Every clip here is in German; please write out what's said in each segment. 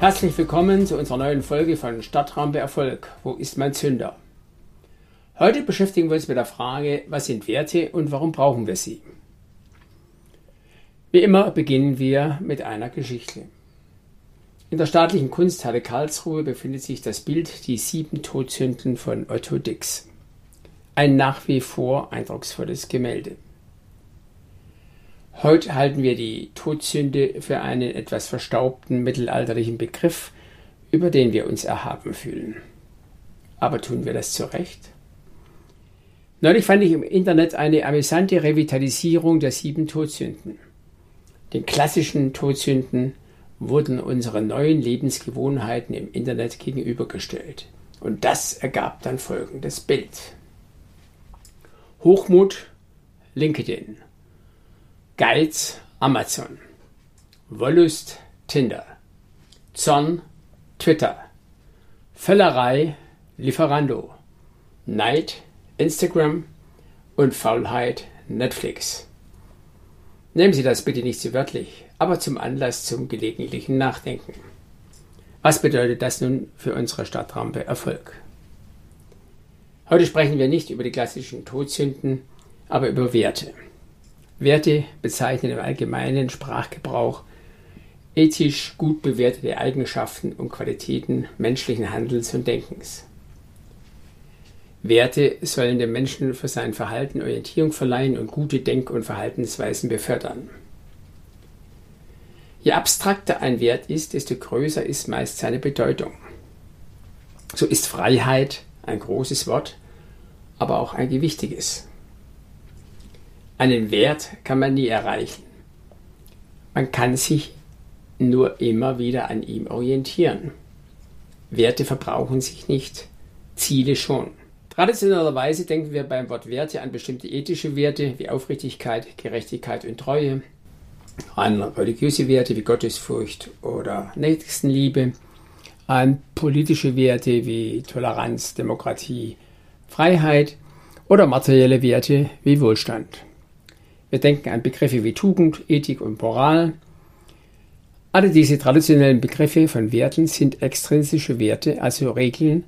Herzlich willkommen zu unserer neuen Folge von Stadtrampe Erfolg. Wo ist mein Zünder? Heute beschäftigen wir uns mit der Frage, was sind Werte und warum brauchen wir sie? Wie immer beginnen wir mit einer Geschichte. In der staatlichen Kunsthalle Karlsruhe befindet sich das Bild Die sieben Todsünden von Otto Dix. Ein nach wie vor eindrucksvolles Gemälde. Heute halten wir die Todsünde für einen etwas verstaubten mittelalterlichen Begriff, über den wir uns erhaben fühlen. Aber tun wir das zu Recht? Neulich fand ich im Internet eine amüsante Revitalisierung der sieben Todsünden. Den klassischen Todsünden wurden unsere neuen Lebensgewohnheiten im Internet gegenübergestellt. Und das ergab dann folgendes Bild. Hochmut, LinkedIn. Geiz Amazon, Wollust Tinder, Zorn Twitter, Völlerei Lieferando, Neid Instagram und Faulheit Netflix. Nehmen Sie das bitte nicht zu wörtlich, aber zum Anlass zum gelegentlichen Nachdenken. Was bedeutet das nun für unsere Stadtrampe Erfolg? Heute sprechen wir nicht über die klassischen Todsünden, aber über Werte. Werte bezeichnen im allgemeinen Sprachgebrauch ethisch gut bewertete Eigenschaften und Qualitäten menschlichen Handelns und Denkens. Werte sollen dem Menschen für sein Verhalten Orientierung verleihen und gute Denk- und Verhaltensweisen befördern. Je abstrakter ein Wert ist, desto größer ist meist seine Bedeutung. So ist Freiheit ein großes Wort, aber auch ein gewichtiges. Einen Wert kann man nie erreichen. Man kann sich nur immer wieder an ihm orientieren. Werte verbrauchen sich nicht, Ziele schon. Traditionellerweise denken wir beim Wort Werte an bestimmte ethische Werte wie Aufrichtigkeit, Gerechtigkeit und Treue, an religiöse Werte wie Gottesfurcht oder Nächstenliebe, an politische Werte wie Toleranz, Demokratie, Freiheit oder materielle Werte wie Wohlstand. Wir denken an Begriffe wie Tugend, Ethik und Moral. Alle diese traditionellen Begriffe von Werten sind extrinsische Werte, also Regeln,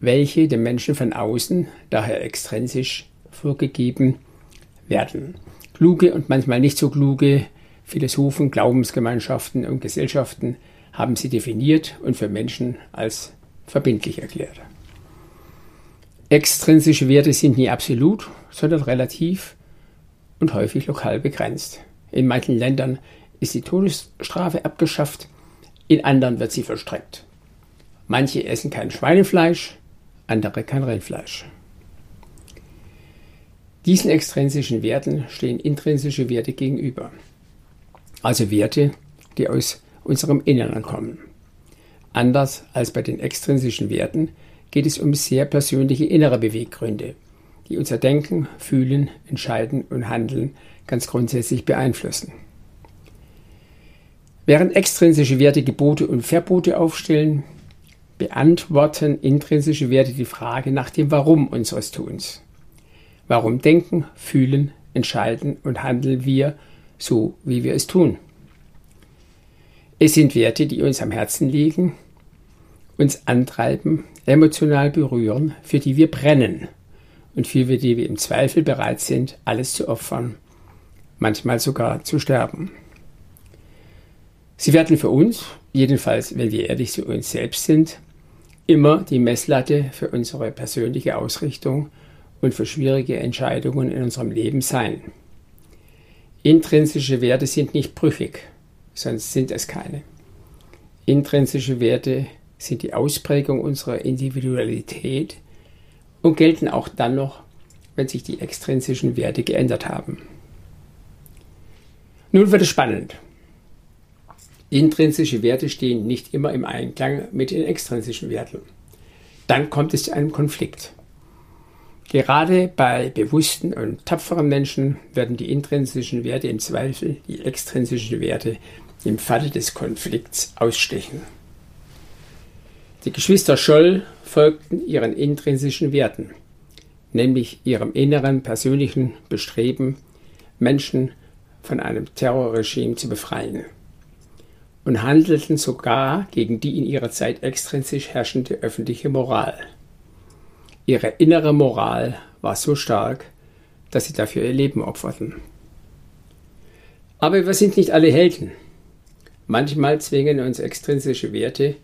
welche dem Menschen von außen, daher extrinsisch, vorgegeben werden. Kluge und manchmal nicht so kluge Philosophen, Glaubensgemeinschaften und Gesellschaften haben sie definiert und für Menschen als verbindlich erklärt. Extrinsische Werte sind nie absolut, sondern relativ und häufig lokal begrenzt. In manchen Ländern ist die Todesstrafe abgeschafft, in anderen wird sie vollstreckt. Manche essen kein Schweinefleisch, andere kein Rindfleisch. Diesen extrinsischen Werten stehen intrinsische Werte gegenüber, also Werte, die aus unserem Inneren kommen. Anders als bei den extrinsischen Werten geht es um sehr persönliche innere Beweggründe, die unser Denken, Fühlen, Entscheiden und Handeln ganz grundsätzlich beeinflussen. Während extrinsische Werte Gebote und Verbote aufstellen, beantworten intrinsische Werte die Frage nach dem Warum unseres Tuns. Warum denken, fühlen, entscheiden und handeln wir so, wie wir es tun? Es sind Werte, die uns am Herzen liegen, uns antreiben, emotional berühren, für die wir brennen und für die wir im Zweifel bereit sind, alles zu opfern, manchmal sogar zu sterben. Sie werden für uns, jedenfalls wenn wir ehrlich zu uns selbst sind, immer die Messlatte für unsere persönliche Ausrichtung und für schwierige Entscheidungen in unserem Leben sein. Intrinsische Werte sind nicht brüchig, sonst sind es keine. Intrinsische Werte sind die Ausprägung unserer Individualität und gelten auch dann noch, wenn sich die extrinsischen Werte geändert haben. Nun wird es spannend. Intrinsische Werte stehen nicht immer im Einklang mit den extrinsischen Werten. dann kommt es zu einem Konflikt. Gerade bei bewussten und tapferen Menschen werden die intrinsischen Werte im Zweifel die extrinsischen Werte im Falle des Konflikts ausstechen. Die Geschwister Scholl folgten ihren intrinsischen Werten, nämlich ihrem inneren persönlichen Bestreben, Menschen von einem Terrorregime zu befreien und handelten sogar gegen die in ihrer Zeit extrinsisch herrschende öffentliche Moral. Ihre innere Moral war so stark, dass sie dafür ihr Leben opferten. Aber wir sind nicht alle Helden. Manchmal zwingen uns extrinsische Werte,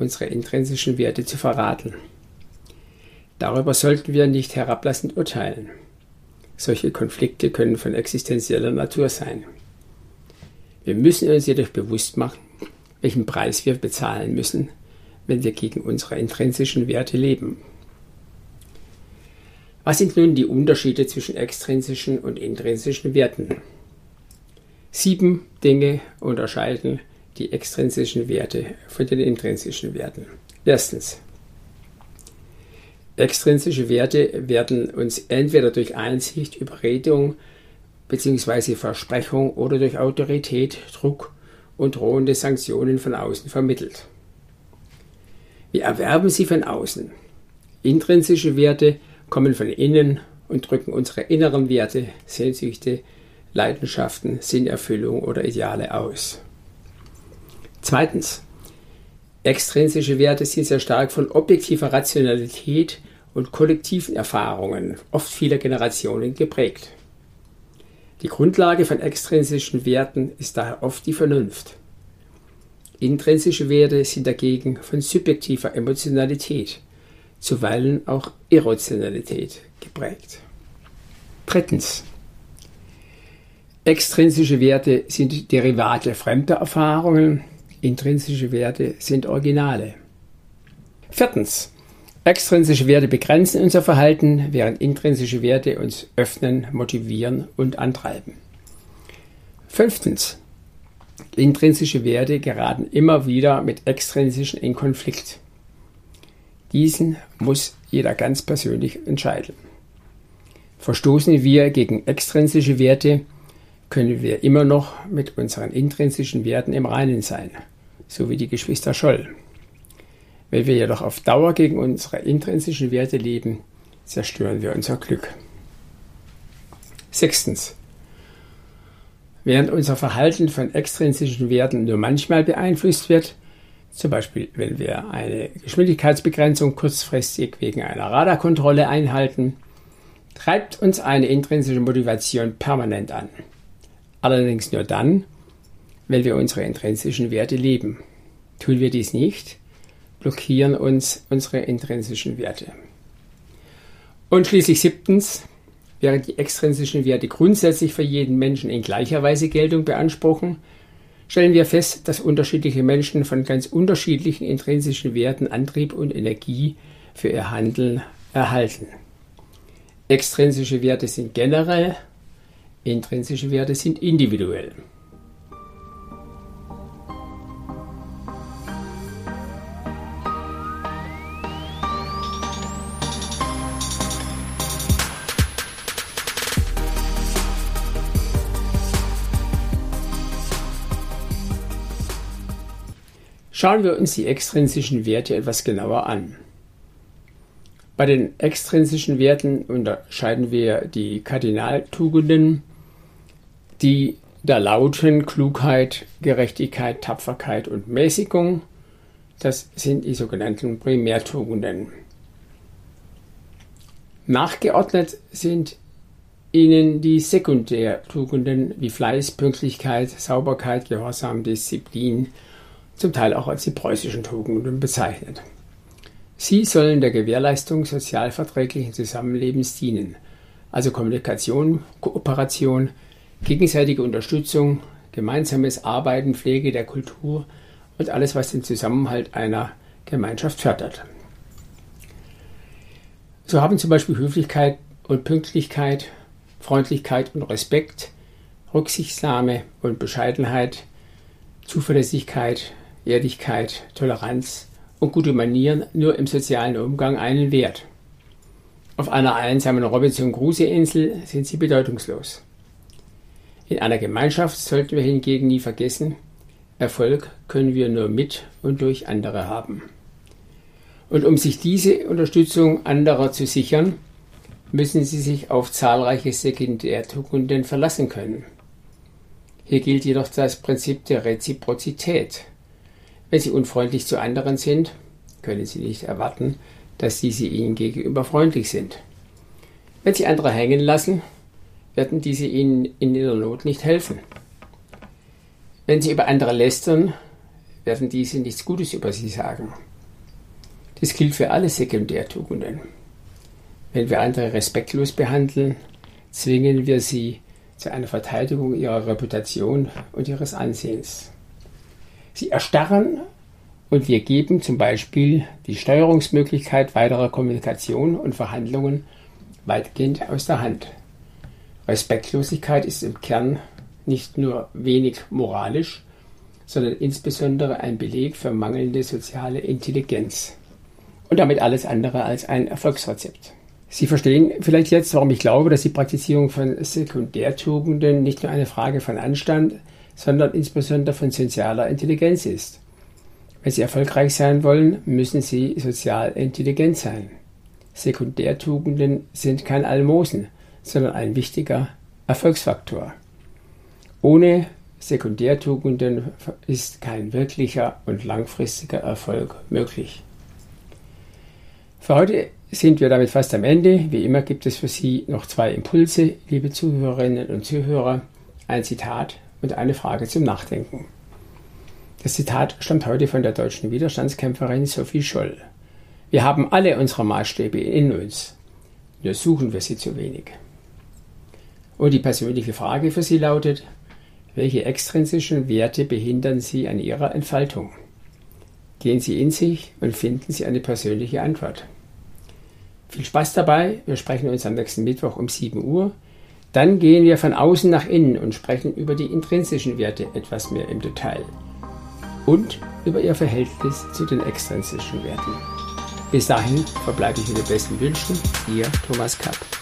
unsere intrinsischen Werte zu verraten. Darüber sollten wir nicht herablassend urteilen. Solche Konflikte können von existenzieller Natur sein. Wir müssen uns jedoch bewusst machen, welchen Preis wir bezahlen müssen, wenn wir gegen unsere intrinsischen Werte leben. Was sind nun die Unterschiede zwischen extrinsischen und intrinsischen Werten? Sieben Dinge unterscheiden die extrinsischen Werte von den intrinsischen Werten. Erstens. Extrinsische Werte werden uns entweder durch Einsicht, Überredung bzw. Versprechung oder durch Autorität, Druck und drohende Sanktionen von außen vermittelt. Wir erwerben sie von außen. Intrinsische Werte kommen von innen und drücken unsere inneren Werte, Sehnsüchte, Leidenschaften, Sinnerfüllung oder Ideale aus. Zweitens. Extrinsische Werte sind sehr stark von objektiver Rationalität und kollektiven Erfahrungen, oft vieler Generationen geprägt. Die Grundlage von extrinsischen Werten ist daher oft die Vernunft. Intrinsische Werte sind dagegen von subjektiver Emotionalität, zuweilen auch Irrationalität geprägt. Drittens. Extrinsische Werte sind Derivate fremder Erfahrungen, intrinsische Werte sind Originale. Viertens. Extrinsische Werte begrenzen unser Verhalten, während intrinsische Werte uns öffnen, motivieren und antreiben. Fünftens. Intrinsische Werte geraten immer wieder mit extrinsischen in Konflikt. Diesen muss jeder ganz persönlich entscheiden. Verstoßen wir gegen extrinsische Werte, können wir immer noch mit unseren intrinsischen Werten im Reinen sein, so wie die Geschwister Scholl. Wenn wir jedoch auf Dauer gegen unsere intrinsischen Werte leben, zerstören wir unser Glück. Sechstens. Während unser Verhalten von extrinsischen Werten nur manchmal beeinflusst wird, zum Beispiel, wenn wir eine Geschwindigkeitsbegrenzung kurzfristig wegen einer Radarkontrolle einhalten, treibt uns eine intrinsische Motivation permanent an. Allerdings nur dann, wenn wir unsere intrinsischen Werte leben. Tun wir dies nicht, blockieren uns unsere intrinsischen Werte. Und schließlich siebtens, während die extrinsischen Werte grundsätzlich für jeden Menschen in gleicher Weise Geltung beanspruchen, stellen wir fest, dass unterschiedliche Menschen von ganz unterschiedlichen intrinsischen Werten Antrieb und Energie für ihr Handeln erhalten. Extrinsische Werte sind generell, intrinsische Werte sind individuell. Schauen wir uns die extrinsischen Werte etwas genauer an. Bei den extrinsischen Werten unterscheiden wir die Kardinaltugenden, die da lauten Klugheit, Gerechtigkeit, Tapferkeit und Mäßigung. Das sind die sogenannten Primärtugenden. Nachgeordnet sind ihnen die Sekundärtugenden wie Fleiß, Pünktlichkeit, Sauberkeit, Gehorsam, Disziplin zum Teil auch als die preußischen Tugenden bezeichnet. Sie sollen der Gewährleistung sozialverträglichen Zusammenlebens dienen, also Kommunikation, Kooperation, gegenseitige Unterstützung, gemeinsames Arbeiten, Pflege der Kultur und alles, was den Zusammenhalt einer Gemeinschaft fördert. So haben zum Beispiel Höflichkeit und Pünktlichkeit, Freundlichkeit und Respekt, Rücksichtnahme und Bescheidenheit, Zuverlässigkeit, Ehrlichkeit, Toleranz und gute Manieren nur im sozialen Umgang einen Wert. Auf einer einsamen Robinson Crusoe-Insel sind sie bedeutungslos. In einer Gemeinschaft sollten wir hingegen nie vergessen, Erfolg können wir nur mit und durch andere haben. Und um sich diese Unterstützung anderer zu sichern, müssen sie sich auf zahlreiche Sekundärtugenden verlassen können. Hier gilt jedoch das Prinzip der Reziprozität. Wenn sie unfreundlich zu anderen sind, können sie nicht erwarten, dass diese ihnen gegenüber freundlich sind. Wenn sie andere hängen lassen, werden diese ihnen in ihrer Not nicht helfen. Wenn sie über andere lästern, werden diese nichts Gutes über sie sagen. Das gilt für alle Sekundärtugenden. Wenn wir andere respektlos behandeln, zwingen wir sie zu einer Verteidigung ihrer Reputation und ihres Ansehens. Sie erstarren und wir geben zum Beispiel die Steuerungsmöglichkeit weiterer Kommunikation und Verhandlungen weitgehend aus der Hand. Respektlosigkeit ist im Kern nicht nur wenig moralisch, sondern insbesondere ein Beleg für mangelnde soziale Intelligenz und damit alles andere als ein Erfolgsrezept. Sie verstehen vielleicht jetzt, warum ich glaube, dass die Praktizierung von Sekundärtugenden nicht nur eine Frage von Anstand, sondern insbesondere von sozialer Intelligenz ist. Wenn Sie erfolgreich sein wollen, müssen Sie sozial intelligent sein. Sekundärtugenden sind kein Almosen, sondern ein wichtiger Erfolgsfaktor. Ohne Sekundärtugenden ist kein wirklicher und langfristiger Erfolg möglich. Für heute sind wir damit fast am Ende. Wie immer gibt es für Sie noch zwei Impulse, liebe Zuhörerinnen und Zuhörer, ein Zitat und eine Frage zum Nachdenken. Das Zitat stammt heute von der deutschen Widerstandskämpferin Sophie Scholl. Wir haben alle unsere Maßstäbe in uns, nur suchen wir sie zu wenig. Und die persönliche Frage für Sie lautet, welche extrinsischen Werte behindern Sie an Ihrer Entfaltung? Gehen Sie in sich und finden Sie eine persönliche Antwort. Viel Spaß dabei. Wir sprechen uns am nächsten Mittwoch um 7 Uhr. Dann gehen wir von außen nach innen und sprechen über die intrinsischen Werte etwas mehr im Detail. Und über ihr Verhältnis zu den extrinsischen Werten. Bis dahin verbleibe ich mit den besten Wünschen. Ihr Thomas Kapp.